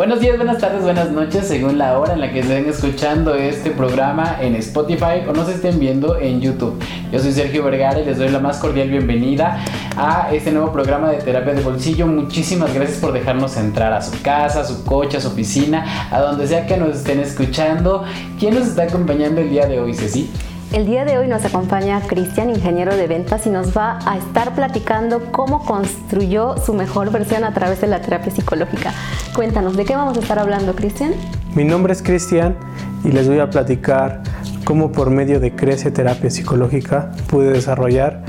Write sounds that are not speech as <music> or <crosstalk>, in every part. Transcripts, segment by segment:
Buenos días, buenas tardes, buenas noches, según la hora en la que estén escuchando este programa en Spotify o nos estén viendo en YouTube. Yo soy Sergio Vergara y les doy la más cordial bienvenida a este nuevo programa de terapia de bolsillo. Muchísimas gracias por dejarnos entrar a su casa, a su coche, a su oficina, a donde sea que nos estén escuchando. ¿Quién nos está acompañando el día de hoy, Ceci? El día de hoy nos acompaña Cristian, ingeniero de ventas, y nos va a estar platicando cómo construyó su mejor versión a través de la terapia psicológica. Cuéntanos, ¿de qué vamos a estar hablando, Cristian? Mi nombre es Cristian y les voy a platicar cómo por medio de Crece Terapia Psicológica pude desarrollar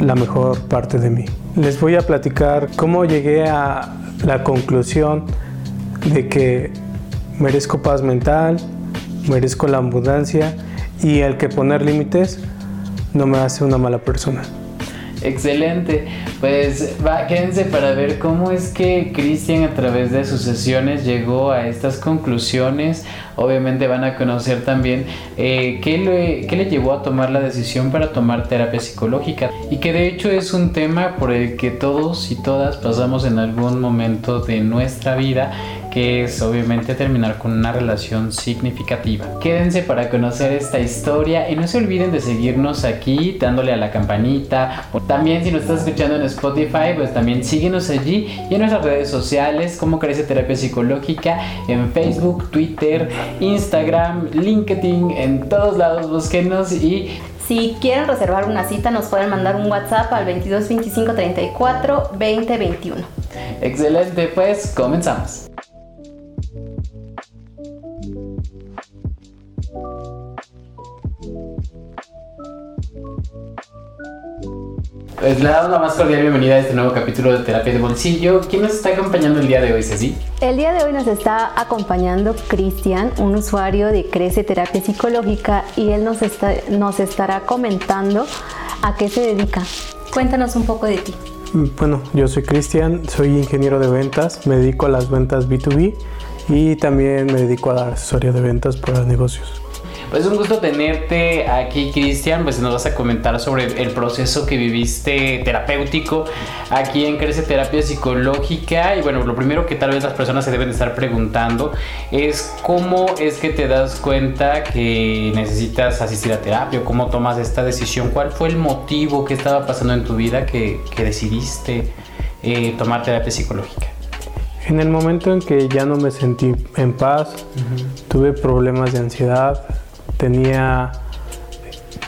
la mejor parte de mí. Les voy a platicar cómo llegué a la conclusión de que merezco paz mental, merezco la abundancia y el que poner límites no me hace una mala persona. Excelente. Pues quédense para ver cómo es que Cristian a través de sus sesiones llegó a estas conclusiones. Obviamente van a conocer también eh, qué, le, qué le llevó a tomar la decisión para tomar terapia psicológica. Y que de hecho es un tema por el que todos y todas pasamos en algún momento de nuestra vida que es obviamente terminar con una relación significativa. Quédense para conocer esta historia y no se olviden de seguirnos aquí dándole a la campanita. También si nos estás escuchando en Spotify, pues también síguenos allí y en nuestras redes sociales como Crece Terapia Psicológica en Facebook, Twitter, Instagram, LinkedIn, en todos lados búsquenos y si quieren reservar una cita, nos pueden mandar un WhatsApp al 22 25 34 20 21. Excelente, pues comenzamos. Pues le damos la más cordial bienvenida a este nuevo capítulo de Terapia de Bolsillo. ¿Quién nos está acompañando el día de hoy, Ceci? El día de hoy nos está acompañando Cristian, un usuario de Crece Terapia Psicológica, y él nos, está, nos estará comentando a qué se dedica. Cuéntanos un poco de ti. Bueno, yo soy Cristian, soy ingeniero de ventas, me dedico a las ventas B2B y también me dedico a dar asesoría de ventas para negocios. Pues un gusto tenerte aquí, Cristian. Pues nos vas a comentar sobre el proceso que viviste terapéutico aquí en Crece Terapia Psicológica. Y bueno, lo primero que tal vez las personas se deben de estar preguntando es cómo es que te das cuenta que necesitas asistir a terapia o cómo tomas esta decisión. ¿Cuál fue el motivo que estaba pasando en tu vida que, decidiste eh, tomar terapia psicológica? En el momento en que ya no me sentí en paz, tuve problemas de ansiedad, tenía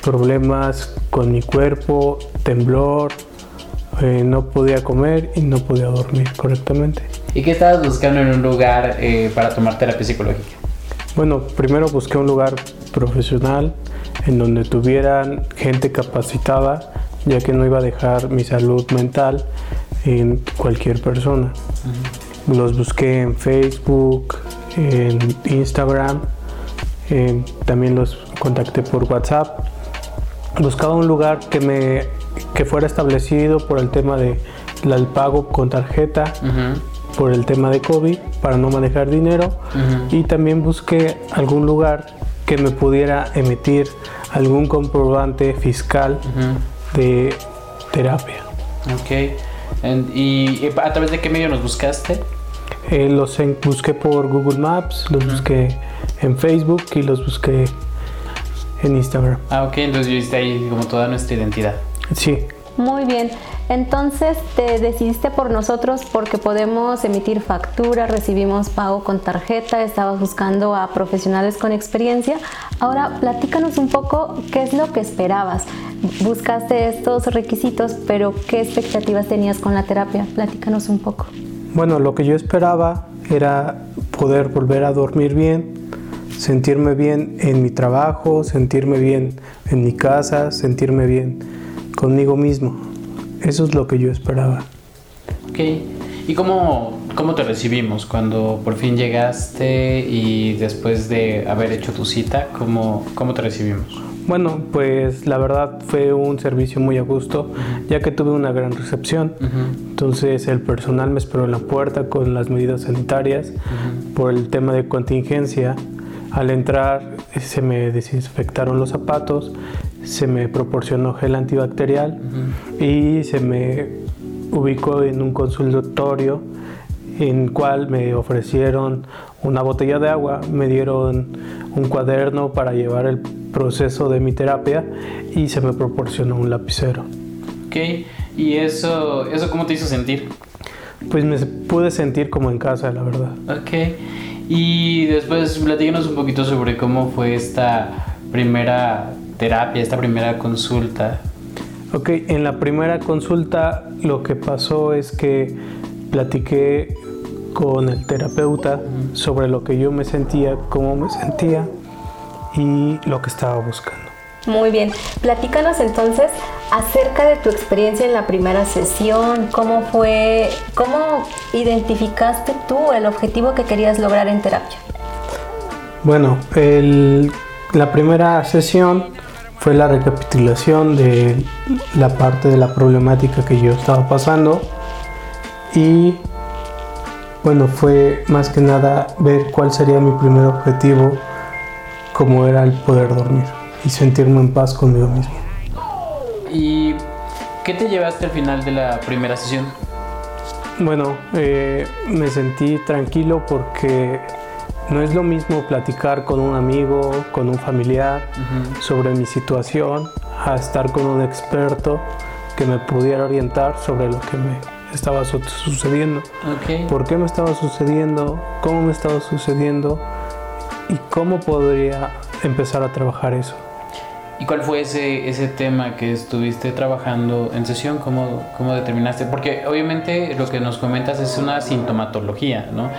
problemas con mi cuerpo, temblor, eh, no podía comer y no podía dormir correctamente. ¿Y qué estabas buscando en un lugar eh, para tomar terapia psicológica? Bueno, primero busqué un lugar profesional en donde tuvieran gente capacitada, ya que no iba a dejar mi salud mental en cualquier persona. Los busqué en Facebook, en Instagram eh, también los contacté por WhatsApp. Buscaba un lugar que me que fuera establecido por el tema de el pago con tarjeta, por el tema de COVID, para no manejar dinero. Y también busqué algún lugar que me pudiera emitir algún comprobante fiscal de terapia. Ok. ¿Y a través de qué medio nos buscaste? Eh, los busqué por Google Maps, los busqué en Facebook y los busqué en Instagram. Ah, ok, entonces viste ahí como toda nuestra identidad. Sí. Muy bien. Entonces te decidiste por nosotros porque podemos emitir factura, recibimos pago con tarjeta, estabas buscando a profesionales con experiencia. Ahora platícanos un poco qué es lo que esperabas. Buscaste estos requisitos, pero ¿qué expectativas tenías con la terapia? Platícanos un poco. Bueno, lo que yo esperaba era poder volver a dormir bien, sentirme bien en mi trabajo, sentirme bien en mi casa, sentirme bien conmigo mismo. Eso es lo que yo esperaba. Ok. ¿Y cómo, cómo te recibimos cuando por fin llegaste y después de haber hecho tu cita, cómo, cómo te recibimos? Bueno, pues la verdad fue un servicio muy a gusto, ya que tuve una gran recepción. Entonces el personal me esperó en la puerta con las medidas sanitarias por el tema de contingencia. Al entrar se me desinfectaron los zapatos, se me proporcionó gel antibacterial y se me ubicó en un consultorio en cual me ofrecieron una botella de agua, me dieron un cuaderno para llevar el proceso de mi terapia y se me proporcionó un lapicero. Ok, ¿y eso, eso cómo te hizo sentir? Pues me pude sentir como en casa, la verdad. Ok, y después platícanos un poquito sobre cómo fue esta primera terapia, esta primera consulta. Ok, en la primera consulta lo que pasó es que platiqué con el terapeuta sobre lo que yo me sentía, cómo me sentía y lo que estaba buscando. Muy bien, platícanos entonces acerca de tu experiencia en la primera sesión, cómo fue, cómo identificaste tú el objetivo que querías lograr en terapia. Bueno, la primera sesión fue la recapitulación de la parte de la problemática que yo estaba pasando y bueno, fue más que nada ver cuál sería mi primer objetivo, como era el poder dormir y sentirme en paz conmigo mismo. ¿Y qué te llevaste al final de la primera sesión? Bueno, eh, me sentí tranquilo porque no es lo mismo platicar con un amigo, con un familiar sobre mi situación, a estar con un experto que me pudiera orientar sobre lo que me estaba sucediendo. ¿Por qué me estaba sucediendo? ¿Cómo me estaba sucediendo? ¿Y cómo podría empezar a trabajar eso? ¿Y cuál fue ese, ese tema que estuviste trabajando en sesión? ¿Cómo, ¿Cómo determinaste? Porque obviamente lo que nos comentas es una sintomatología, ¿no?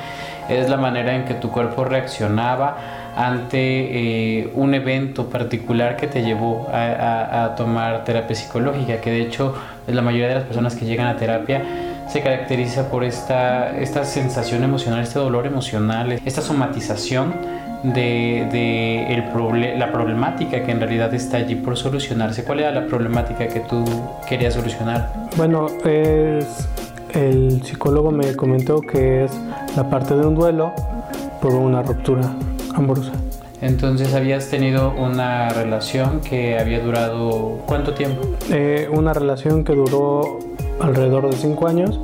Es la manera en que tu cuerpo reaccionaba ante eh, un evento particular que te llevó a, a, tomar terapia psicológica, que de hecho la mayoría de las personas que llegan a terapia se caracteriza por esta, esta sensación emocional, este dolor emocional, esta somatización de, de el la problemática que en realidad está allí por solucionarse. ¿Cuál era la problemática que tú querías solucionar? Bueno, es, el psicólogo me comentó que es la parte de un duelo por una ruptura amorosa. Entonces habías tenido una relación que había durado cuánto tiempo? Eh, una relación que duró alrededor de cinco años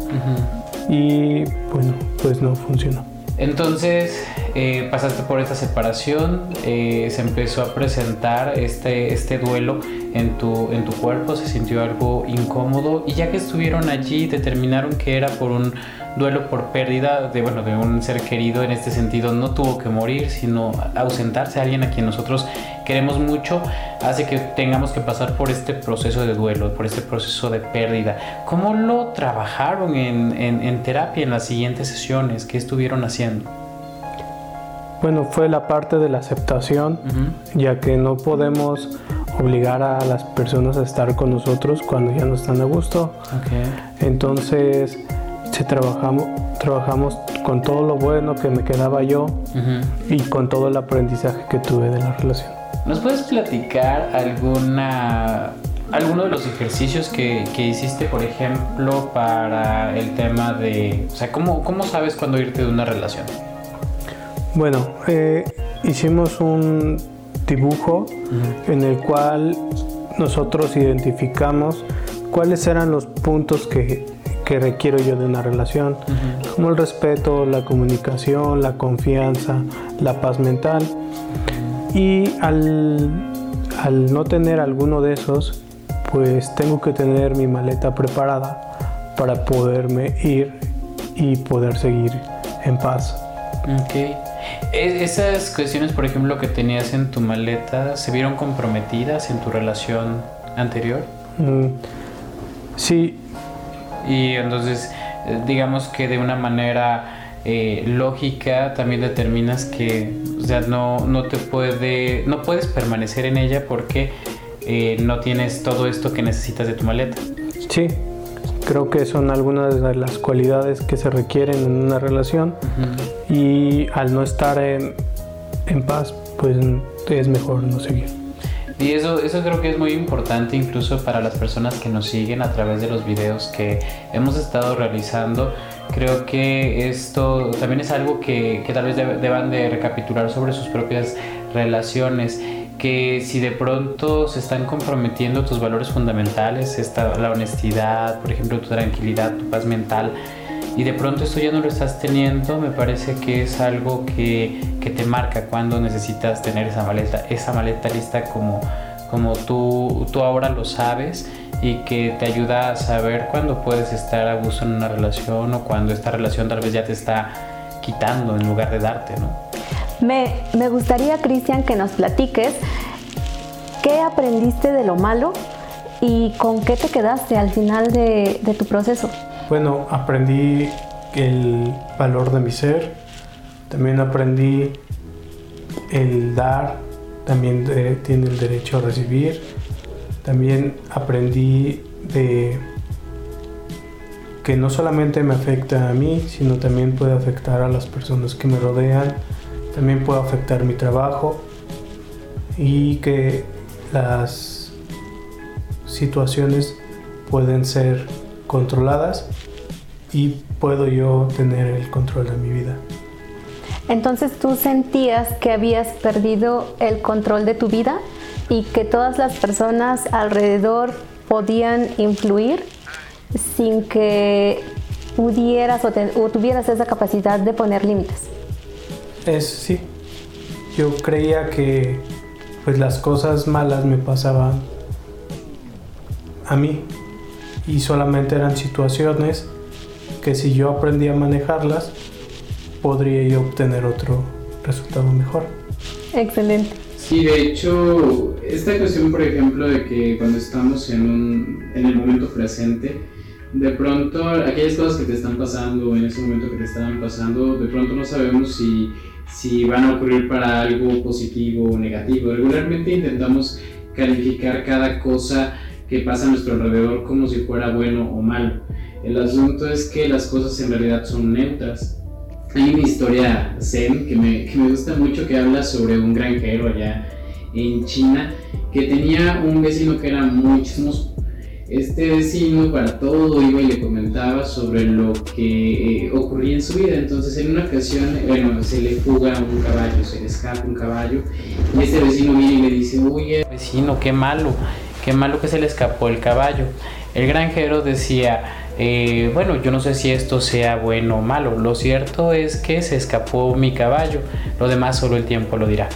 y bueno, pues no funcionó. Entonces eh, pasaste por esta separación, eh, se empezó a presentar este, este duelo en tu, en tu cuerpo, se sintió algo incómodo y ya que estuvieron allí determinaron que era por un duelo por pérdida de, bueno, de un ser querido en este sentido, no tuvo que morir, sino ausentarse a alguien a quien nosotros queremos mucho, hace que tengamos que pasar por este proceso de duelo, por este proceso de pérdida. ¿Cómo lo trabajaron en, en, terapia en las siguientes sesiones? ¿Qué estuvieron haciendo? Bueno, fue la parte de la aceptación, ya que no podemos obligar a las personas a estar con nosotros cuando ya no están a gusto. Entonces, si trabajamos, trabajamos con todo lo bueno que me quedaba yo y con todo el aprendizaje que tuve de la relación. ¿Nos puedes platicar alguna alguno de los ejercicios que, que, hiciste, por ejemplo, para el tema de, o sea, ¿cómo, cómo sabes cuándo irte de una relación? Bueno, eh, hicimos un dibujo en el cual nosotros identificamos cuáles eran los puntos que que requiero yo de una relación, como el respeto, la comunicación, la confianza, la paz mental. Y al, al no tener alguno de esos, pues tengo que tener mi maleta preparada para poderme ir y poder seguir en paz. Ok. E, ¿Esas cuestiones, por ejemplo, que tenías en tu maleta, se vieron comprometidas en tu relación anterior? Mm, sí, y entonces eh, digamos que de una manera eh, lógica también determinas que o sea, no, no te puede no puedes permanecer en ella porque eh, no tienes todo esto que necesitas de tu maleta. Sí creo que son algunas de las cualidades que se requieren en una relación y al no estar en, en paz pues es mejor no seguir y eso, eso creo que es muy importante incluso para las personas que nos siguen a través de los videos que hemos estado realizando. Creo que esto también es algo que, que tal vez deban de recapitular sobre sus propias relaciones que si de pronto se están comprometiendo tus valores fundamentales, esta, la honestidad, por ejemplo, tu tranquilidad, tu paz mental, y de pronto esto ya no lo estás teniendo, me parece que es algo que, que te marca cuando necesitas tener esa maleta, esa maleta lista como, como tú, tú ahora lo sabes y que te ayuda a saber cuándo puedes estar a gusto en una relación o cuando esta relación tal vez ya te está quitando en lugar de darte, ¿no? Me, me gustaría, Cristian, que nos platiques qué aprendiste de lo malo y con qué te quedaste al final de, de tu proceso. Bueno, aprendí el valor de mi ser, también aprendí el dar, también tiene el derecho a recibir, también aprendí de que no solamente me afecta a mí, sino también puede afectar a las personas que me rodean, también puede afectar mi trabajo. Y que las situaciones pueden ser controladas y puedo yo tener el control de mi vida. Entonces tú sentías que habías perdido el control de tu vida y que todas las personas alrededor podían influir sin que pudieras o, tuvieras esa capacidad de poner límites. Es sí. Yo creía que pues las cosas malas me pasaban a mí y solamente eran situaciones que si yo aprendía a manejarlas podría yo obtener otro resultado mejor. Excelente. Sí, de hecho, esta cuestión, por ejemplo, de que cuando estamos en, un, en el momento presente, de pronto aquellas cosas que te están pasando en ese momento que te estaban pasando, de pronto no sabemos si, si van a ocurrir para algo positivo o negativo. Regularmente intentamos calificar cada cosa que pasa a nuestro alrededor como si fuera bueno o malo. El asunto es que las cosas en realidad son neutras hay una historia zen que me, que me gusta mucho que habla sobre un granjero allá en China que tenía un vecino que era muy chismoso. Este vecino para todo iba y le comentaba sobre lo que eh, ocurría en su vida. Entonces en una ocasión, bueno, se le fuga un caballo, se le escapa un caballo y este vecino viene y le dice, oye, vecino, qué malo, qué malo que se le escapó el caballo. El granjero decía, eh, bueno, yo no sé si esto sea bueno o malo. Lo cierto es que se escapó mi caballo. Lo demás solo el tiempo lo dirá.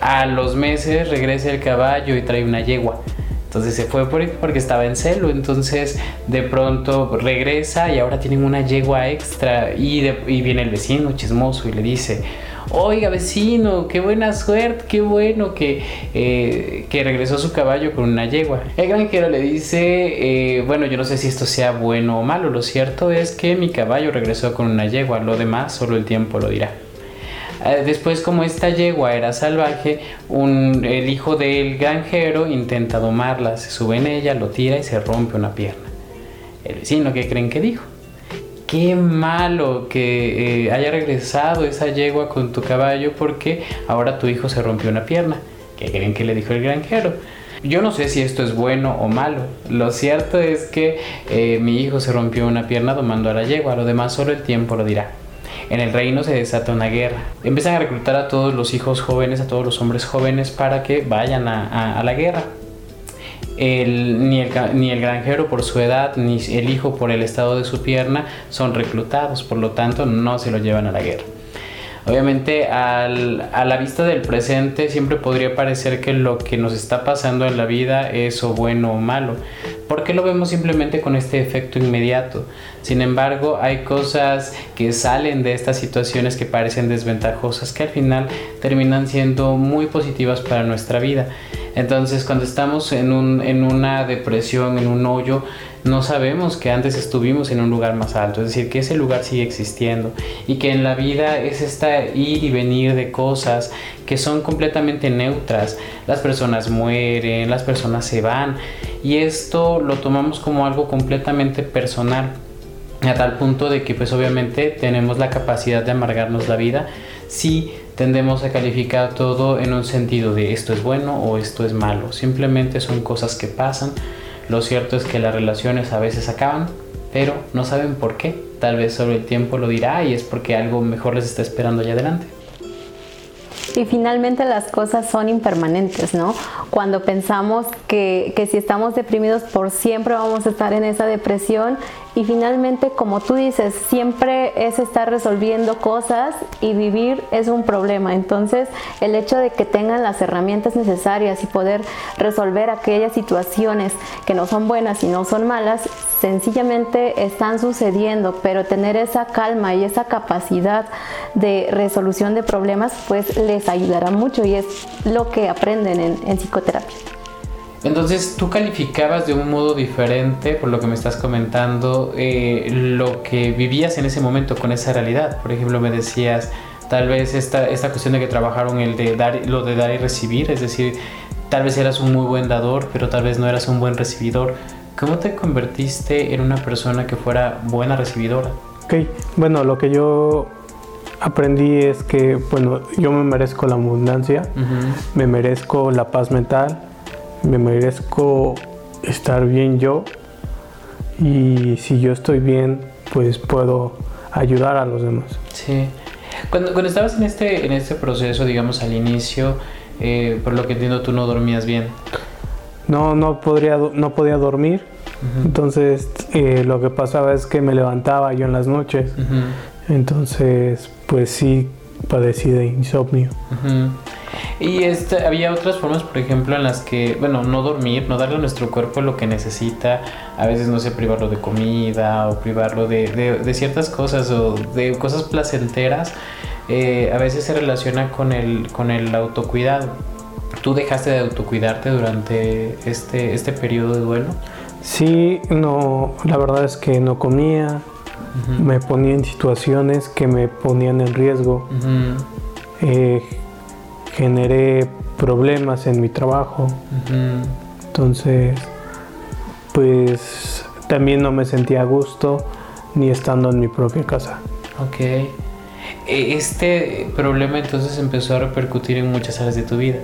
A los meses regresa el caballo y trae una yegua. Entonces se fue por porque estaba en celo. Entonces de pronto regresa y ahora tienen una yegua extra. Y, y viene el vecino chismoso y le dice, oiga vecino, qué buena suerte, qué bueno que, eh, que regresó su caballo con una yegua. El granjero le dice, eh, bueno, yo no sé si esto sea bueno o malo, lo cierto es que mi caballo regresó con una yegua, lo demás solo el tiempo lo dirá. Eh, después, como esta yegua era salvaje, el hijo del granjero intenta domarla, se sube en ella, lo tira y se rompe una pierna. El vecino, ¿qué creen que dijo? Qué malo que eh, haya regresado esa yegua con tu caballo porque ahora tu hijo se rompió una pierna. ¿Qué creen que le dijo el granjero? Yo no sé si esto es bueno o malo. Lo cierto es que eh, mi hijo se rompió una pierna domando a la yegua. Lo demás solo el tiempo lo dirá. En el reino se desata una guerra. Empiezan a reclutar a todos los hijos jóvenes, a todos los hombres jóvenes para que vayan a la guerra ni, el, ni el granjero por su edad, ni el hijo por el estado de su pierna son reclutados, por lo tanto no se lo llevan a la guerra. Obviamente a la vista del presente siempre podría parecer que lo que nos está pasando en la vida es o bueno o malo, porque lo vemos simplemente con este efecto inmediato. Sin embargo, hay cosas que salen de estas situaciones que parecen desventajosas que al final terminan siendo muy positivas para nuestra vida. Entonces, cuando estamos en, un, en una depresión, en un hoyo, no sabemos que antes estuvimos en un lugar más alto, es decir, que ese lugar sigue existiendo y que en la vida es esta ir y venir de cosas que son completamente neutras. Las personas mueren, las personas se van y esto lo tomamos como algo completamente personal a tal punto de que pues obviamente tenemos la capacidad de amargarnos la vida si tendemos a calificar todo en un sentido de esto es bueno o esto es malo. Simplemente son cosas que pasan. Lo cierto es que las relaciones a veces acaban, pero no saben por qué. Tal vez solo el tiempo lo dirá y es porque algo mejor les está esperando allá adelante. Y finalmente las cosas son impermanentes, ¿no? Cuando pensamos que, que, si estamos deprimidos por siempre vamos a estar en esa depresión, y finalmente, como tú dices, siempre es estar resolviendo cosas y vivir es un problema. Entonces, el hecho de que tengan las herramientas necesarias y poder resolver aquellas situaciones que no son buenas y no son malas, sencillamente están sucediendo, pero tener esa calma y esa capacidad de resolución de problemas, pues les ayudará mucho y es lo que aprenden en, psicoterapia. Entonces tú calificabas de un modo diferente, por lo que me estás comentando, eh, lo que vivías en ese momento con esa realidad. Por ejemplo, me decías, tal vez esta, esta cuestión de que trabajaron el de dar, lo de dar y recibir, es decir, tal vez eras un muy buen dador, pero tal vez no eras un buen recibidor. ¿Cómo te convertiste en una persona que fuera buena recibidora? Ok, bueno, lo que yo aprendí es que, bueno, yo me merezco la abundancia, me merezco la paz mental, me merezco estar bien yo y si yo estoy bien, pues puedo ayudar a los demás. Sí. Cuando, cuando estabas en este, en este proceso, digamos al inicio, eh, por lo que entiendo tú no dormías bien. No, no, podría, no podía dormir. Entonces eh, lo que pasaba es que me levantaba yo en las noches. Entonces, pues sí, padecí de insomnio. Y este, había otras formas, por ejemplo, en las que, bueno, no dormir, no darle a nuestro cuerpo lo que necesita, a veces, no sé, privarlo de comida o privarlo de, de, ciertas cosas o de cosas placenteras, eh, a veces se relaciona con el, con el autocuidado. ¿Tú dejaste de autocuidarte durante este, este periodo de duelo? Sí, no, la verdad es que no comía, me ponía en situaciones que me ponían en riesgo. Eh, generé problemas en mi trabajo. Entonces, pues también no me sentía a gusto ni estando en mi propia casa. Ok. E, este problema entonces empezó a repercutir en muchas áreas de tu vida,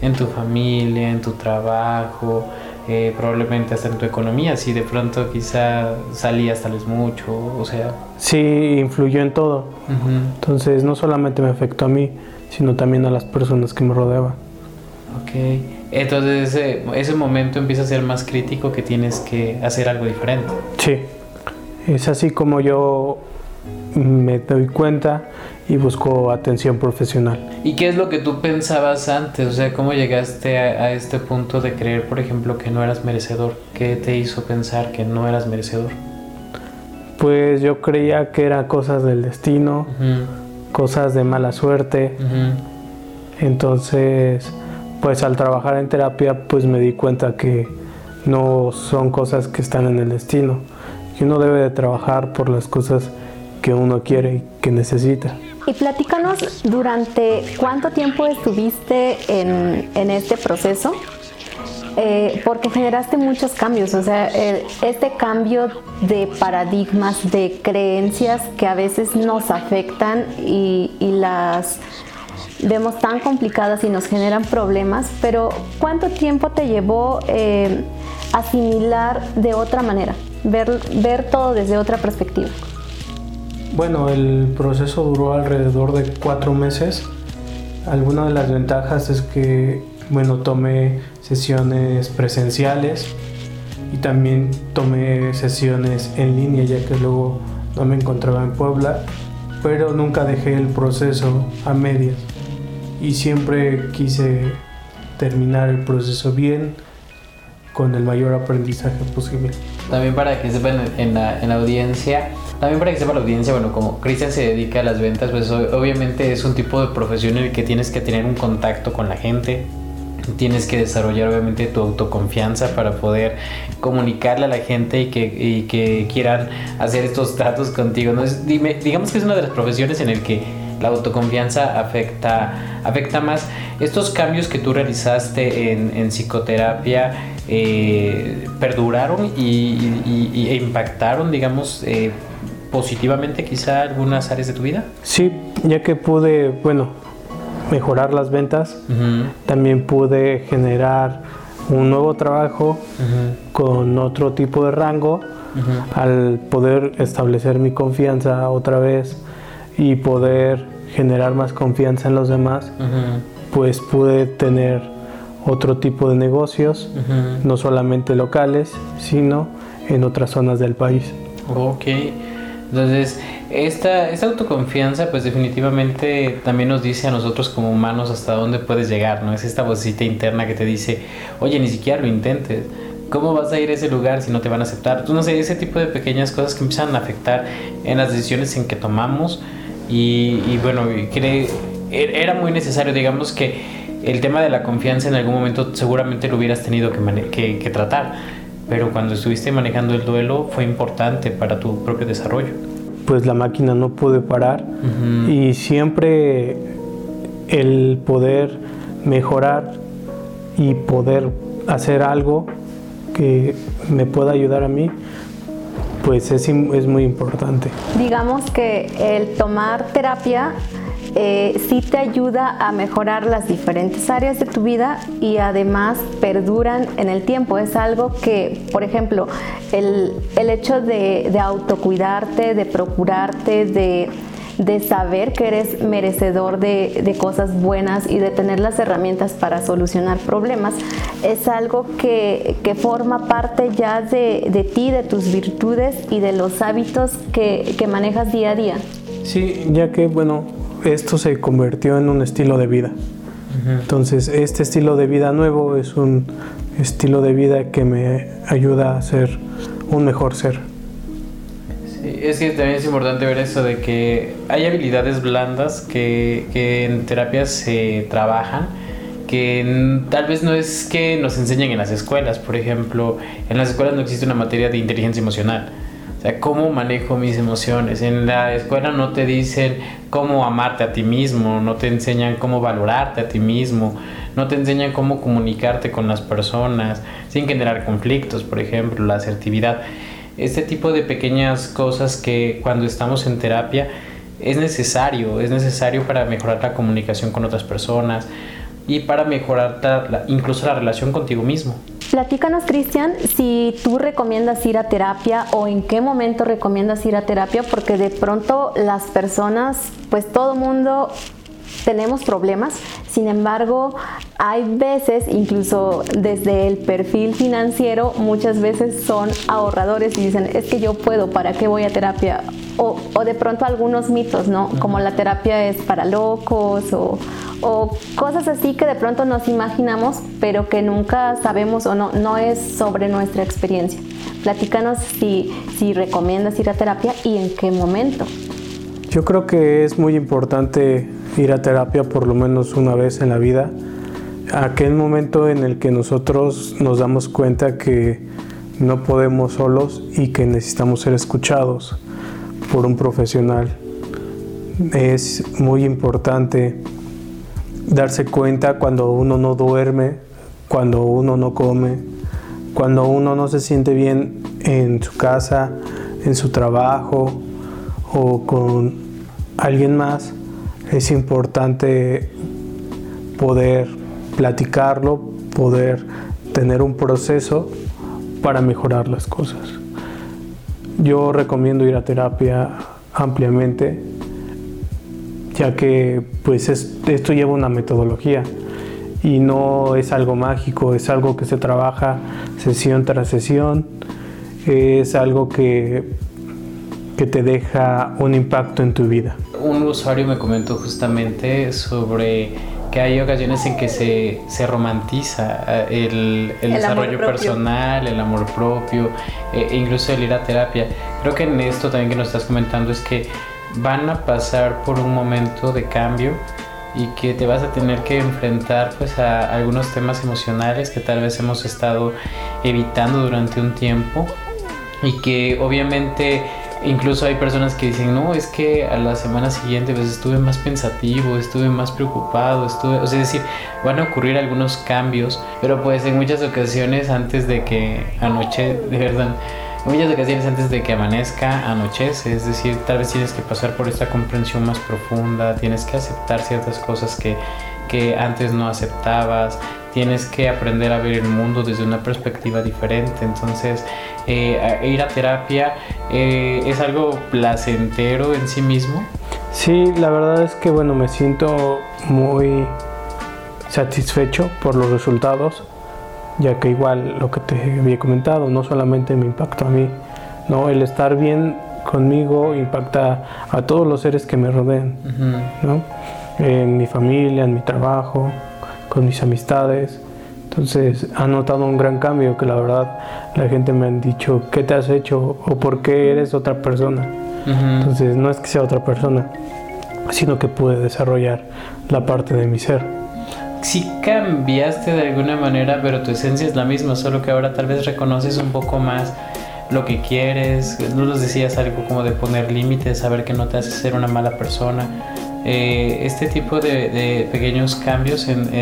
en tu familia, en tu trabajo, eh, probablemente hasta en tu economía, si de pronto quizá salías tal vez mucho, o sea... Sí, influyó en todo. Entonces no solamente me afectó a mí, sino también a las personas que me rodeaban. Ok, entonces ese, ese momento empieza a ser más crítico que tienes que hacer algo diferente. Sí, es así como yo me doy cuenta y busco atención profesional. ¿Y qué es lo que tú pensabas antes? O sea, ¿cómo llegaste a, este punto de creer, por ejemplo, que no eras merecedor? ¿Qué te hizo pensar que no eras merecedor? Pues yo creía que eran cosas del destino, cosas de mala suerte. Entonces, pues al trabajar en terapia, pues me di cuenta que no son cosas que están en el destino. Que uno debe de trabajar por las cosas que uno quiere y que necesita. Y platícanos durante cuánto tiempo estuviste en, en este proceso, eh, porque generaste muchos cambios, o sea, este cambio de paradigmas, de creencias que a veces nos afectan y, las vemos tan complicadas y nos generan problemas, pero ¿cuánto tiempo te llevó eh, asimilar de otra manera, ver, ver todo desde otra perspectiva? Bueno, el proceso duró alrededor de cuatro meses. Alguna de las ventajas es que, bueno, tomé sesiones presenciales y también tomé sesiones en línea ya que luego no me encontraba en Puebla, pero nunca dejé el proceso a medias y siempre quise terminar el proceso bien con el mayor aprendizaje posible. También para que sepan en la, en la audiencia, también para que sepa la audiencia, bueno, como Cristian se dedica a las ventas, pues obviamente es un tipo de profesión en el que tienes que tener un contacto con la gente, tienes que desarrollar obviamente tu autoconfianza para poder comunicarle a la gente y que, que quieran hacer estos tratos contigo. ¿no? Es, digamos que es una de las profesiones en el que la autoconfianza afecta, afecta más. Estos cambios que tú realizaste en, psicoterapia eh, perduraron y, e impactaron, digamos, eh, positivamente quizá algunas áreas de tu vida? Sí, ya que pude, bueno, mejorar las ventas, también pude generar un nuevo trabajo con otro tipo de rango, al poder establecer mi confianza otra vez y poder generar más confianza en los demás, pues pude tener otro tipo de negocios, no solamente locales, sino en otras zonas del país. Ok. Entonces, esta, esta autoconfianza, pues definitivamente también nos dice a nosotros como humanos hasta dónde puedes llegar, ¿no? Es esta vocita interna que te dice, oye, ni siquiera lo intentes. ¿Cómo vas a ir a ese lugar si no te van a aceptar? Tú no sé, ese tipo de pequeñas cosas que empiezan a afectar en las decisiones en que tomamos. Y, y bueno, er, era muy necesario, digamos que el tema de la confianza en algún momento seguramente lo hubieras tenido que, que, que tratar pero cuando estuviste manejando el duelo fue importante para tu propio desarrollo. Pues la máquina no puede parar y siempre el poder mejorar y poder hacer algo que me pueda ayudar a mí, pues es, es muy importante. Digamos que el tomar terapia eh, sí te ayuda a mejorar las diferentes áreas de tu vida y además perduran en el tiempo. Es algo que, por ejemplo, el, hecho de, autocuidarte, de procurarte, de, saber que eres merecedor de, cosas buenas y de tener las herramientas para solucionar problemas, es algo que, forma parte ya de, ti, de tus virtudes y de los hábitos que, que manejas día a día. Sí, ya que, bueno, esto se convirtió en un estilo de vida. Entonces, este estilo de vida nuevo es un estilo de vida que me ayuda a ser un mejor ser. Sí, es que también es importante ver eso de que hay habilidades blandas que, que en terapia se trabajan, que tal vez no es que nos enseñen en las escuelas. Por ejemplo, en las escuelas no existe una materia de inteligencia emocional cómo manejo mis emociones. En la escuela no te dicen cómo amarte a ti mismo, no te enseñan cómo valorarte a ti mismo, no te enseñan cómo comunicarte con las personas sin generar conflictos, por ejemplo, la asertividad. Este tipo de pequeñas cosas que cuando estamos en terapia es necesario, es necesario para mejorar la comunicación con otras personas y para mejorar incluso la relación contigo mismo. Platícanos, Cristian, si tú recomiendas ir a terapia o en qué momento recomiendas ir a terapia, porque de pronto las personas, pues todo mundo tenemos problemas, sin embargo, hay veces, incluso desde el perfil financiero, muchas veces son ahorradores y dicen, es que yo puedo, ¿para qué voy a terapia? O, o de pronto algunos mitos, ¿no? Como la terapia es para locos o, o cosas así que de pronto nos imaginamos, pero que nunca sabemos o no, no es sobre nuestra experiencia. Platícanos si, si recomiendas ir a terapia y en qué momento. Yo creo que es muy importante ir a terapia por lo menos una vez en la vida. Aquel momento en el que nosotros nos damos cuenta que no podemos solos y que necesitamos ser escuchados por un profesional. Es muy importante darse cuenta cuando uno no duerme, cuando uno no come, cuando uno no se siente bien en su casa, en su trabajo o con alguien más, es importante poder platicarlo, poder tener un proceso para mejorar las cosas. Yo recomiendo ir a terapia ampliamente ya que pues esto lleva una metodología y no es algo mágico, es algo que se trabaja sesión tras sesión, es algo que, que te deja un impacto en tu vida. Un usuario me comentó justamente sobre que hay ocasiones en que se, se romantiza eh, el, el, desarrollo personal, el amor propio, e incluso el ir a terapia. Creo que en esto también que nos estás comentando es que van a pasar por un momento de cambio y que te vas a tener que enfrentar pues a algunos temas emocionales que tal vez hemos estado evitando durante un tiempo y que obviamente incluso hay personas que dicen no es que a la semana siguiente pues estuve más pensativo estuve más preocupado estuve o sea es decir van a ocurrir algunos cambios pero pues en muchas ocasiones antes de que anoche <laughs> de verdad muchas ocasiones antes de que amanezca anochece, es decir, tal vez tienes que pasar por esta comprensión más profunda, tienes que aceptar ciertas cosas que, que antes no aceptabas, tienes que aprender a ver el mundo desde una perspectiva diferente, entonces eh, ir a terapia eh, es algo placentero en sí mismo. Sí, la verdad es que bueno, me siento muy satisfecho por los resultados ya que igual lo que te había comentado, no solamente me impactó a mí, ¿no? El estar bien conmigo impacta a todos los seres que me rodean, ¿no? En mi familia, en mi trabajo, con mis amistades. Entonces, ha notado un gran cambio que la verdad la gente me han dicho, ¿qué te has hecho? o ¿por qué eres otra persona? Entonces, no es que sea otra persona, sino que pude desarrollar la parte de mi ser. Sí cambiaste de alguna manera, pero tu esencia es la misma, solo que ahora tal vez reconoces un poco más lo que quieres. No nos decías algo como de poner límites, saber que no te hace ser una mala persona. Eh, este tipo de, pequeños cambios en,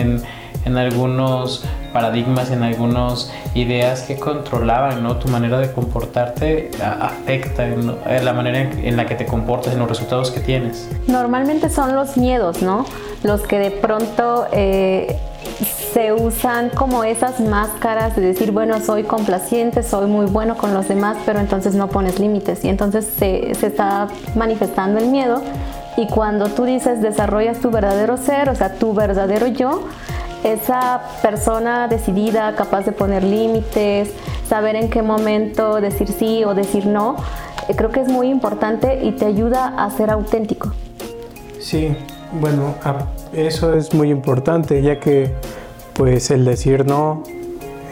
en, algunos paradigmas, en algunas ideas que controlaban ¿no? tu manera de comportarte, afecta en, la manera en, la que te comportas, en los resultados que tienes. Normalmente son los miedos, ¿no? Los que de pronto... Eh, se usan como esas máscaras de decir, bueno, soy complaciente, soy muy bueno con los demás, pero entonces no pones límites y entonces se, se está manifestando el miedo y cuando tú dices desarrollas tu verdadero ser, o sea, tu verdadero yo, esa persona decidida, capaz de poner límites, saber en qué momento decir sí o decir no, eh, creo que es muy importante y te ayuda a ser auténtico. Sí, bueno, eso es muy importante, ya que pues el decir no,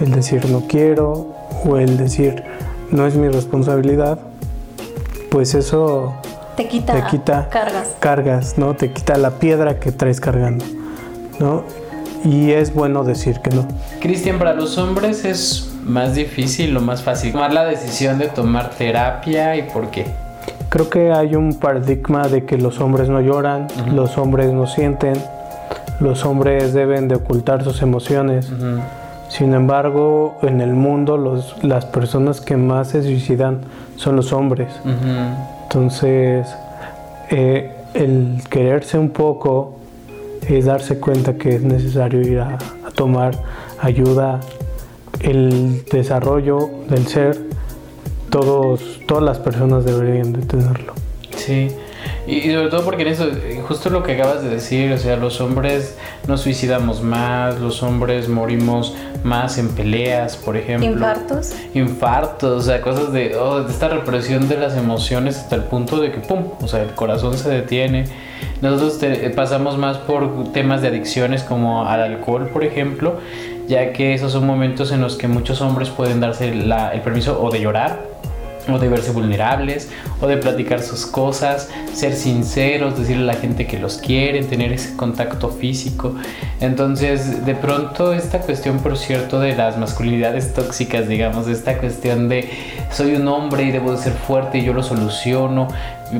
el decir no quiero o el decir no es mi responsabilidad, pues eso te quita, cargas. cargas, ¿no? Te quita la piedra que traes cargando, ¿no? Y es bueno decir que no. Cristian, para los hombres es más difícil o más fácil tomar la decisión de tomar terapia y por qué. Creo que hay un paradigma de que los hombres no lloran, los hombres no sienten, los hombres deben de ocultar sus emociones. Sin embargo, en el mundo los, las personas que más se suicidan son los hombres. Entonces, eh, el quererse un poco es darse cuenta que es necesario ir a, a tomar ayuda, el desarrollo del ser, todos, todas las personas deberían de tenerlo. Sí, y, sobre todo porque en eso, justo lo que acabas de decir, o sea, los hombres nos suicidamos más, los hombres morimos más en peleas, por ejemplo. Infartos. Infartos, o sea, cosas de, oh, de esta represión de las emociones hasta el punto de que, ¡pum!, o sea, el corazón se detiene. Nosotros pasamos más por temas de adicciones como al alcohol, por ejemplo, ya que esos son momentos en los que muchos hombres pueden darse el permiso o de llorar o de verse vulnerables, o de platicar sus cosas, ser sinceros, decirle a la gente que los quieren, tener ese contacto físico. Entonces, de pronto, esta cuestión, por cierto, de las masculinidades tóxicas, digamos, esta cuestión de soy un hombre y debo de ser fuerte y yo lo soluciono,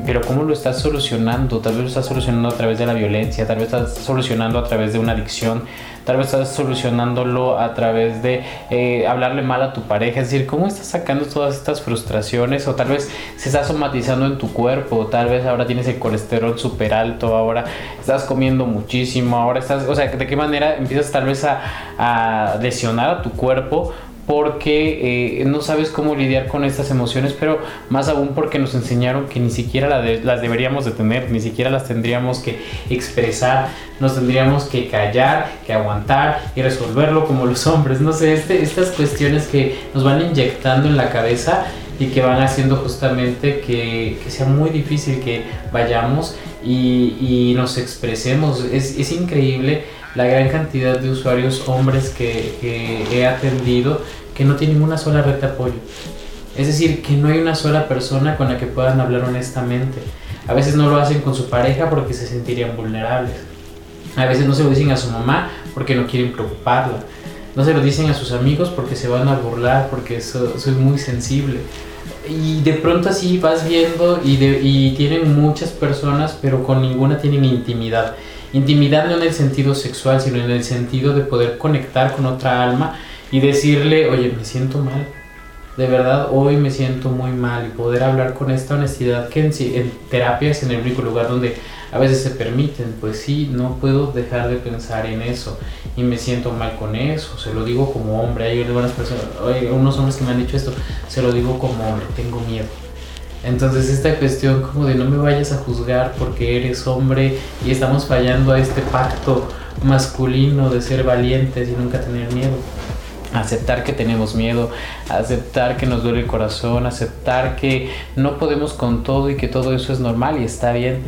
pero ¿cómo lo estás solucionando? Tal vez lo estás solucionando a través de la violencia, tal vez estás solucionando a través de una adicción, tal vez estás solucionándolo a través de eh, hablarle mal a tu pareja, es decir, ¿cómo estás sacando todas estas frustraciones? O tal vez se está somatizando en tu cuerpo, tal vez ahora tienes el colesterol súper alto, ahora estás comiendo muchísimo, ahora estás, o sea, ¿de qué manera empiezas tal vez a, a lesionar a tu cuerpo? Porque eh, no sabes cómo lidiar con estas emociones, pero más aún porque nos enseñaron que ni siquiera las deberíamos de tener, ni siquiera las tendríamos que expresar, nos tendríamos que callar, que aguantar y resolverlo como los hombres, no sé, este, estas cuestiones que nos van inyectando en la cabeza y que van haciendo justamente que, sea muy difícil que vayamos y, nos expresemos, es, es increíble la gran cantidad de usuarios hombres que, he atendido que no tienen una sola red de apoyo. Es decir, que no hay una sola persona con la que puedan hablar honestamente. A veces no lo hacen con su pareja porque se sentirían vulnerables. A veces no se lo dicen a su mamá porque no quieren preocuparla. No se lo dicen a sus amigos porque se van a burlar, porque soy muy sensible. Y de pronto así vas viendo y, y tienen muchas personas, pero con ninguna tienen intimidad. Intimidad no en el sentido sexual, sino en el sentido de poder conectar con otra alma y decirle, oye, me siento mal. De verdad, hoy me siento muy mal y poder hablar con esta honestidad que en, en terapia es en el único lugar donde a veces se permiten. Pues sí, no puedo dejar de pensar en eso y me siento mal con eso. Se lo digo como hombre. Hay algunas personas, hay unos hombres que me han dicho esto. Se lo digo como hombre, tengo miedo entonces esta cuestión como de no me vayas a juzgar porque eres hombre y estamos fallando a este pacto masculino de ser valientes y nunca tener miedo. aceptar que tenemos miedo, aceptar que nos duele el corazón, aceptar que no podemos con todo y que todo eso es normal y está bien.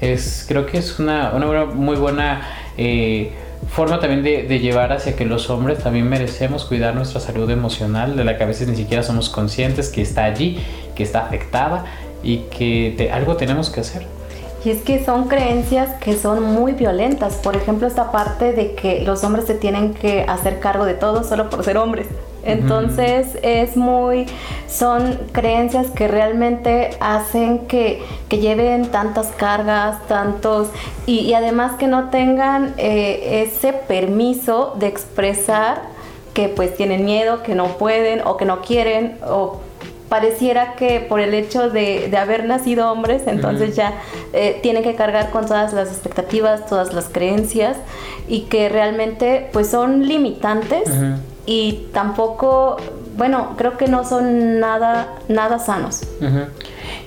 Es, creo que es una, una muy buena eh, forma también de, llevar hacia que los hombres también merecemos cuidar nuestra salud emocional, de la que a veces ni siquiera somos conscientes que está allí, que está afectada y que algo tenemos que hacer. Y es que son creencias que son muy violentas. Por ejemplo, esta parte de que los hombres se tienen que hacer cargo de todo solo por ser hombres. Entonces es muy, son creencias que realmente hacen que, lleven tantas cargas, tantos, y, además que no tengan eh, ese permiso de expresar que pues tienen miedo, que no pueden o que no quieren o pareciera que por el hecho de, haber nacido hombres, entonces ya eh, tienen que cargar con todas las expectativas, todas las creencias y que realmente pues son limitantes y tampoco, bueno, creo que no son nada, nada sanos.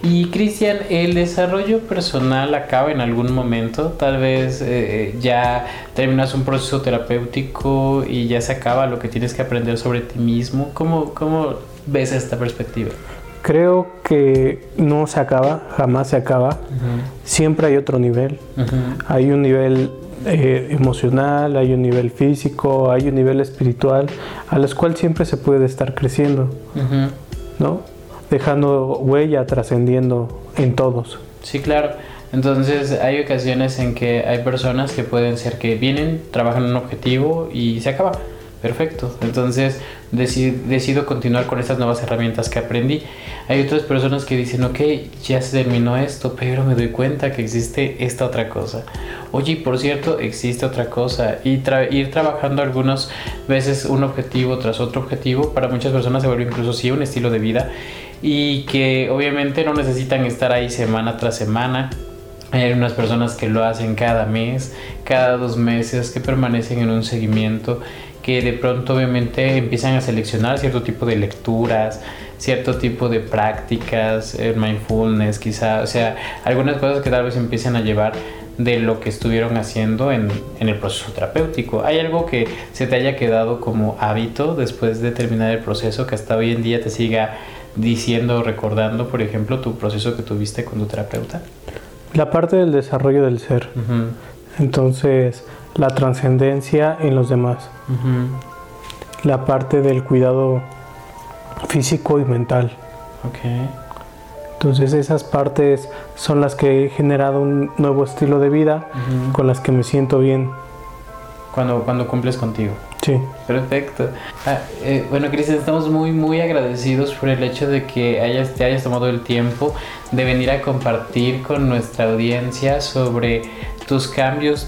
Y Cristian, ¿el desarrollo personal acaba en algún momento? Tal vez eh, ya terminas un proceso terapéutico y ya se acaba lo que tienes que aprender sobre ti mismo. ¿Cómo, cómo ves esta perspectiva? Creo que no se acaba, jamás se acaba. Siempre hay otro nivel. Hay un nivel eh, emocional, hay un nivel físico, hay un nivel espiritual, a los cual siempre se puede estar creciendo, ¿no? Dejando huella, trascendiendo en todos. Sí, claro. Entonces hay ocasiones en que hay personas que pueden ser que vienen, trabajan un objetivo y se acaba perfecto. Entonces decido, continuar con estas nuevas herramientas que aprendí. Hay otras personas que dicen, ok, ya se terminó esto, pero me doy cuenta que existe esta otra cosa. Oye, por cierto, existe otra cosa. Y ir trabajando algunas veces un objetivo tras otro objetivo, para muchas personas se vuelve incluso sí un estilo de vida. Y que obviamente no necesitan estar ahí semana tras semana. Hay unas personas que lo hacen cada mes, cada dos meses, que permanecen en un seguimiento que de pronto obviamente empiezan a seleccionar cierto tipo de lecturas, cierto tipo de prácticas, el mindfulness quizá, o sea, algunas cosas que tal vez empiezan a llevar de lo que estuvieron haciendo en, en, el proceso terapéutico. ¿Hay algo que se te haya quedado como hábito después de terminar el proceso que hasta hoy en día te siga diciendo o recordando, por ejemplo, tu proceso que tuviste con tu terapeuta? La parte del desarrollo del ser. Entonces, la trascendencia en los demás, la parte del cuidado físico y mental. Entonces esas partes son las que he generado un nuevo estilo de vida con las que me siento bien. Cuando, cuando cumples contigo. Sí. Perfecto. Ah, eh, bueno, Cristian, estamos muy, muy agradecidos por el hecho de que hayas, te hayas tomado el tiempo de venir a compartir con nuestra audiencia sobre tus cambios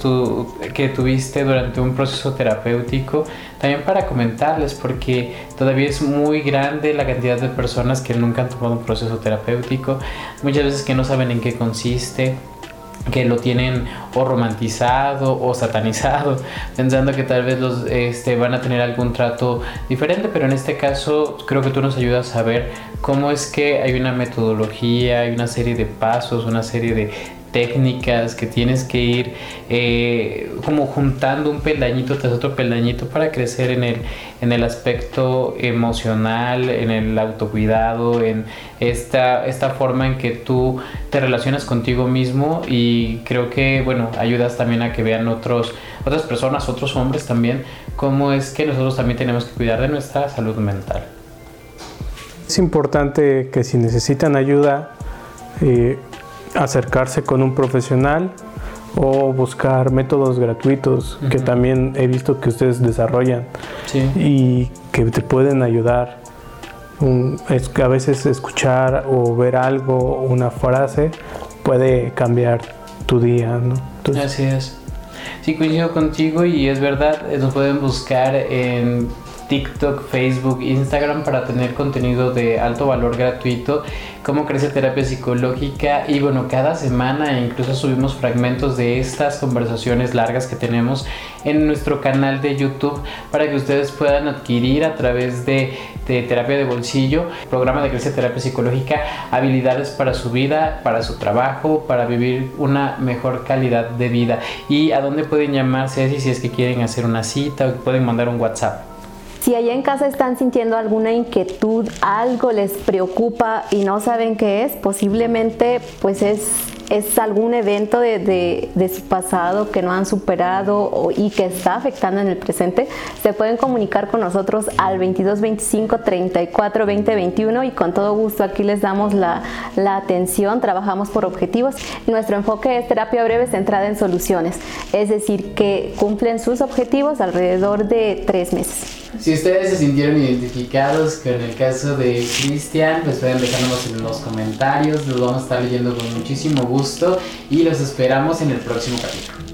que tuviste durante un proceso terapéutico, también para comentarles, porque todavía es muy grande la cantidad de personas que nunca han tomado un proceso terapéutico, muchas veces que no saben en qué consiste, que lo tienen o romantizado o satanizado, <laughs> pensando que tal vez los este, van a tener algún trato diferente, pero en este caso creo que tú nos ayudas a ver cómo es que hay una metodología, hay una serie de pasos, una serie de técnicas que tienes que ir eh, como juntando un peldañito tras otro peldañito para crecer en el, en el aspecto emocional, en el autocuidado, en esta, esta forma en que tú te relacionas contigo mismo y creo que bueno ayudas también a que vean otros, otras personas, otros hombres también, cómo es que nosotros también tenemos que cuidar de nuestra salud mental. Es importante que si necesitan ayuda, eh, acercarse con un profesional o buscar métodos gratuitos que también he visto que ustedes desarrollan y que te pueden ayudar. es a veces escuchar o ver algo, una frase, puede cambiar tu día. ¿no? Así es. Sí, coincido contigo y es verdad, nos pueden buscar en TikTok, Facebook, Instagram para tener contenido de alto valor gratuito, cómo crece terapia psicológica y bueno, cada semana incluso subimos fragmentos de estas conversaciones largas que tenemos en nuestro canal de YouTube para que ustedes puedan adquirir a través de, terapia de bolsillo, programa de crece terapia psicológica, habilidades para su vida, para su trabajo, para vivir una mejor calidad de vida y a dónde pueden llamarse si es que quieren hacer una cita o pueden mandar un WhatsApp. Si allá en casa están sintiendo alguna inquietud, algo les preocupa y no saben qué es, posiblemente pues es es algún evento de, su pasado que no han superado y que está afectando en el presente, se pueden comunicar con nosotros al 22 25 34 20 21 y con todo gusto aquí les damos la, la atención, trabajamos por objetivos. Nuestro enfoque es terapia breve centrada en soluciones, es decir, que cumplen sus objetivos alrededor de tres meses. Si ustedes se sintieron identificados con el caso de Cristian, pues pueden dejárnoslo en los comentarios, los vamos a estar leyendo con muchísimo gusto y los esperamos en el próximo capítulo.